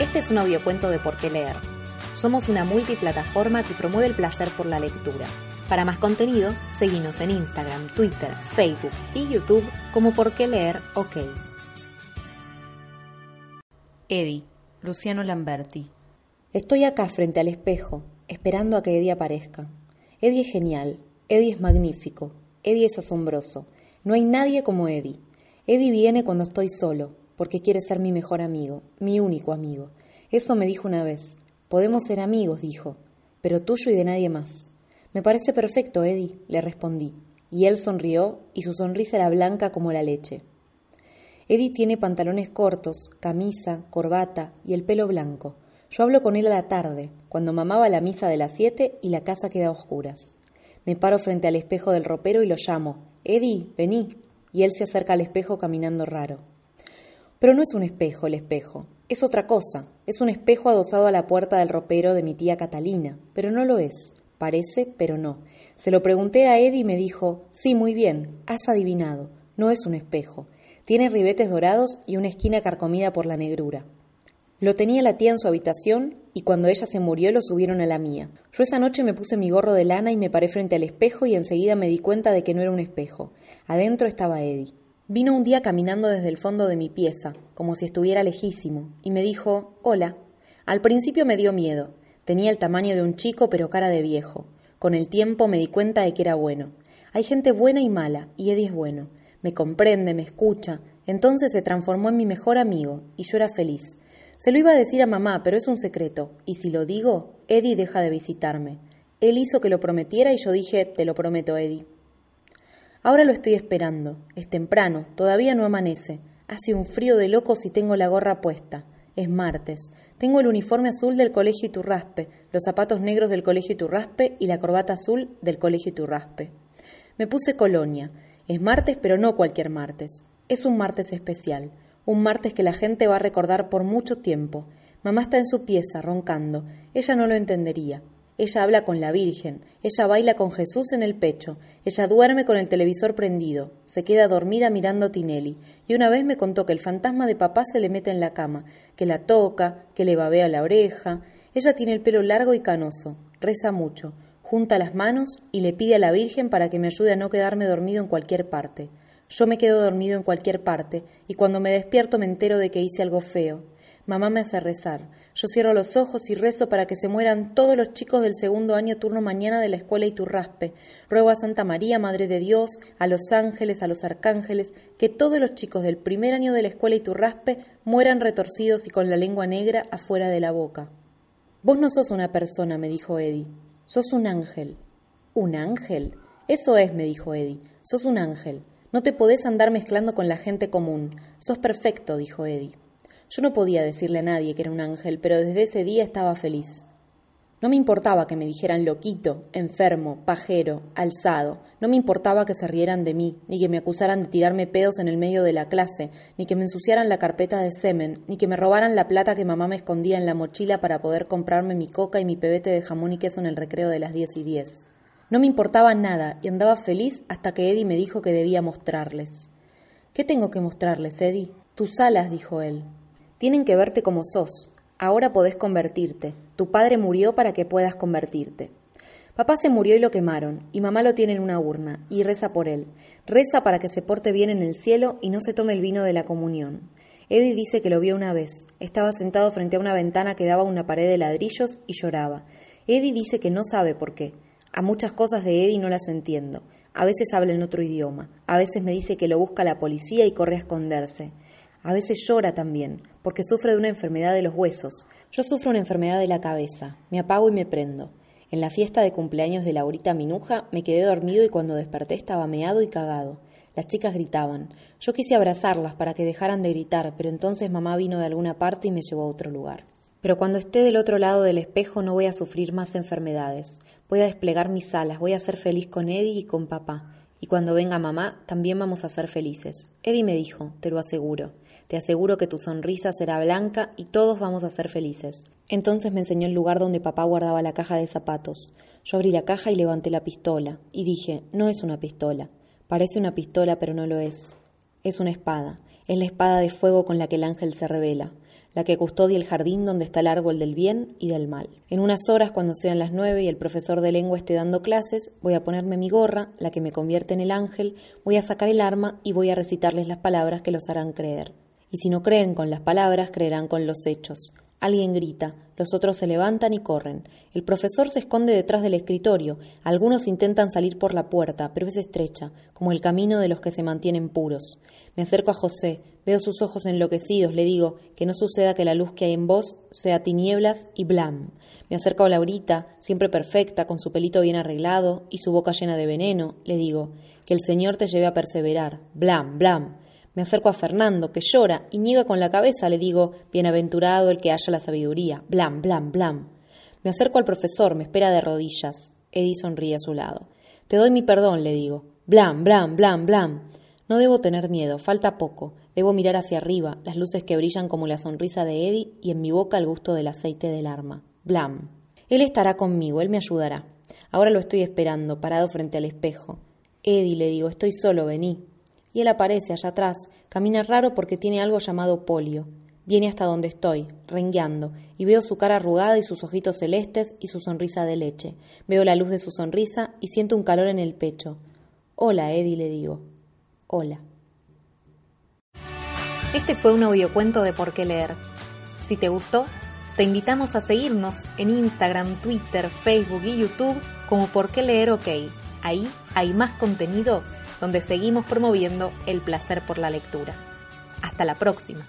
Este es un audiocuento de Por qué leer. Somos una multiplataforma que promueve el placer por la lectura. Para más contenido, seguimos en Instagram, Twitter, Facebook y YouTube como Por qué leer OK. Eddie, Luciano Lamberti. Estoy acá frente al espejo, esperando a que Eddie aparezca. Eddie es genial, Eddie es magnífico, Eddie es asombroso. No hay nadie como Eddie. Eddie viene cuando estoy solo, porque quiere ser mi mejor amigo, mi único amigo. Eso me dijo una vez. Podemos ser amigos, dijo, pero tuyo y de nadie más. Me parece perfecto, Eddie, le respondí, y él sonrió y su sonrisa era blanca como la leche. Eddie tiene pantalones cortos, camisa, corbata y el pelo blanco. Yo hablo con él a la tarde, cuando mamá va a la misa de las siete y la casa queda a oscuras. Me paro frente al espejo del ropero y lo llamo. Eddie, vení. Y él se acerca al espejo caminando raro. Pero no es un espejo el espejo, es otra cosa. Es un espejo adosado a la puerta del ropero de mi tía Catalina, pero no lo es. Parece, pero no. Se lo pregunté a Eddie y me dijo, sí, muy bien, has adivinado. No es un espejo. Tiene ribetes dorados y una esquina carcomida por la negrura. Lo tenía la tía en su habitación y cuando ella se murió lo subieron a la mía. Yo esa noche me puse mi gorro de lana y me paré frente al espejo y enseguida me di cuenta de que no era un espejo. Adentro estaba Eddie. Vino un día caminando desde el fondo de mi pieza, como si estuviera lejísimo, y me dijo Hola. Al principio me dio miedo. Tenía el tamaño de un chico pero cara de viejo. Con el tiempo me di cuenta de que era bueno. Hay gente buena y mala, y Eddie es bueno. Me comprende, me escucha. Entonces se transformó en mi mejor amigo, y yo era feliz. Se lo iba a decir a mamá, pero es un secreto, y si lo digo, Eddie deja de visitarme. Él hizo que lo prometiera y yo dije, te lo prometo, Eddie. Ahora lo estoy esperando. Es temprano, todavía no amanece. Hace un frío de locos y tengo la gorra puesta. Es martes. Tengo el uniforme azul del colegio Iturraspe, los zapatos negros del colegio Iturraspe y la corbata azul del colegio Iturraspe. Me puse colonia. Es martes, pero no cualquier martes. Es un martes especial un martes que la gente va a recordar por mucho tiempo. Mamá está en su pieza, roncando. Ella no lo entendería. Ella habla con la Virgen, ella baila con Jesús en el pecho, ella duerme con el televisor prendido, se queda dormida mirando Tinelli, y una vez me contó que el fantasma de papá se le mete en la cama, que la toca, que le babea la oreja. Ella tiene el pelo largo y canoso, reza mucho, junta las manos y le pide a la Virgen para que me ayude a no quedarme dormido en cualquier parte. Yo me quedo dormido en cualquier parte, y cuando me despierto me entero de que hice algo feo. Mamá me hace rezar. Yo cierro los ojos y rezo para que se mueran todos los chicos del segundo año turno mañana de la escuela Iturraspe. Ruego a Santa María, Madre de Dios, a los ángeles, a los arcángeles, que todos los chicos del primer año de la escuela Iturraspe mueran retorcidos y con la lengua negra afuera de la boca. Vos no sos una persona, me dijo Eddie. Sos un ángel. ¿Un ángel? Eso es, me dijo Eddie. Sos un ángel. No te podés andar mezclando con la gente común. Sos perfecto, dijo Eddie. Yo no podía decirle a nadie que era un ángel, pero desde ese día estaba feliz. No me importaba que me dijeran loquito, enfermo, pajero, alzado. No me importaba que se rieran de mí, ni que me acusaran de tirarme pedos en el medio de la clase, ni que me ensuciaran la carpeta de semen, ni que me robaran la plata que mamá me escondía en la mochila para poder comprarme mi coca y mi pebete de jamón y queso en el recreo de las diez y diez. No me importaba nada y andaba feliz hasta que Eddie me dijo que debía mostrarles. ¿Qué tengo que mostrarles, Eddie? Tus alas, dijo él. Tienen que verte como sos. Ahora podés convertirte. Tu padre murió para que puedas convertirte. Papá se murió y lo quemaron, y mamá lo tiene en una urna, y reza por él. Reza para que se porte bien en el cielo y no se tome el vino de la comunión. Eddie dice que lo vio una vez. Estaba sentado frente a una ventana que daba una pared de ladrillos y lloraba. Eddie dice que no sabe por qué. A muchas cosas de Eddie no las entiendo. A veces habla en otro idioma. A veces me dice que lo busca la policía y corre a esconderse. A veces llora también, porque sufre de una enfermedad de los huesos. Yo sufro una enfermedad de la cabeza. Me apago y me prendo. En la fiesta de cumpleaños de Laurita Minuja me quedé dormido y cuando desperté estaba meado y cagado. Las chicas gritaban. Yo quise abrazarlas para que dejaran de gritar, pero entonces mamá vino de alguna parte y me llevó a otro lugar. Pero cuando esté del otro lado del espejo no voy a sufrir más enfermedades. Voy a desplegar mis alas, voy a ser feliz con Eddie y con papá. Y cuando venga mamá, también vamos a ser felices. Eddie me dijo, te lo aseguro. Te aseguro que tu sonrisa será blanca y todos vamos a ser felices. Entonces me enseñó el lugar donde papá guardaba la caja de zapatos. Yo abrí la caja y levanté la pistola. Y dije, no es una pistola. Parece una pistola, pero no lo es. Es una espada. Es la espada de fuego con la que el ángel se revela. La que custodia el jardín donde está el árbol del bien y del mal. En unas horas, cuando sean las nueve y el profesor de lengua esté dando clases, voy a ponerme mi gorra, la que me convierte en el ángel, voy a sacar el arma y voy a recitarles las palabras que los harán creer. Y si no creen con las palabras, creerán con los hechos. Alguien grita, los otros se levantan y corren. El profesor se esconde detrás del escritorio. Algunos intentan salir por la puerta, pero es estrecha, como el camino de los que se mantienen puros. Me acerco a José, veo sus ojos enloquecidos, le digo que no suceda que la luz que hay en vos sea tinieblas y blam. Me acerco a Laurita, siempre perfecta, con su pelito bien arreglado y su boca llena de veneno, le digo que el Señor te lleve a perseverar. Blam, blam. Me acerco a Fernando, que llora y niega con la cabeza. Le digo, bienaventurado el que haya la sabiduría. Blam, blam, blam. Me acerco al profesor, me espera de rodillas. Eddie sonríe a su lado. Te doy mi perdón, le digo. Blam, blam, blam, blam. No debo tener miedo, falta poco. Debo mirar hacia arriba, las luces que brillan como la sonrisa de Eddie y en mi boca el gusto del aceite del arma. Blam. Él estará conmigo, él me ayudará. Ahora lo estoy esperando, parado frente al espejo. Eddie, le digo, estoy solo, vení y él aparece allá atrás, camina raro porque tiene algo llamado polio. Viene hasta donde estoy, rengueando, y veo su cara arrugada y sus ojitos celestes y su sonrisa de leche. Veo la luz de su sonrisa y siento un calor en el pecho. Hola, Eddie, le digo. Hola. Este fue un audiocuento de Por qué leer. Si te gustó, te invitamos a seguirnos en Instagram, Twitter, Facebook y YouTube como Por qué leer OK. Ahí hay más contenido donde seguimos promoviendo el placer por la lectura. Hasta la próxima.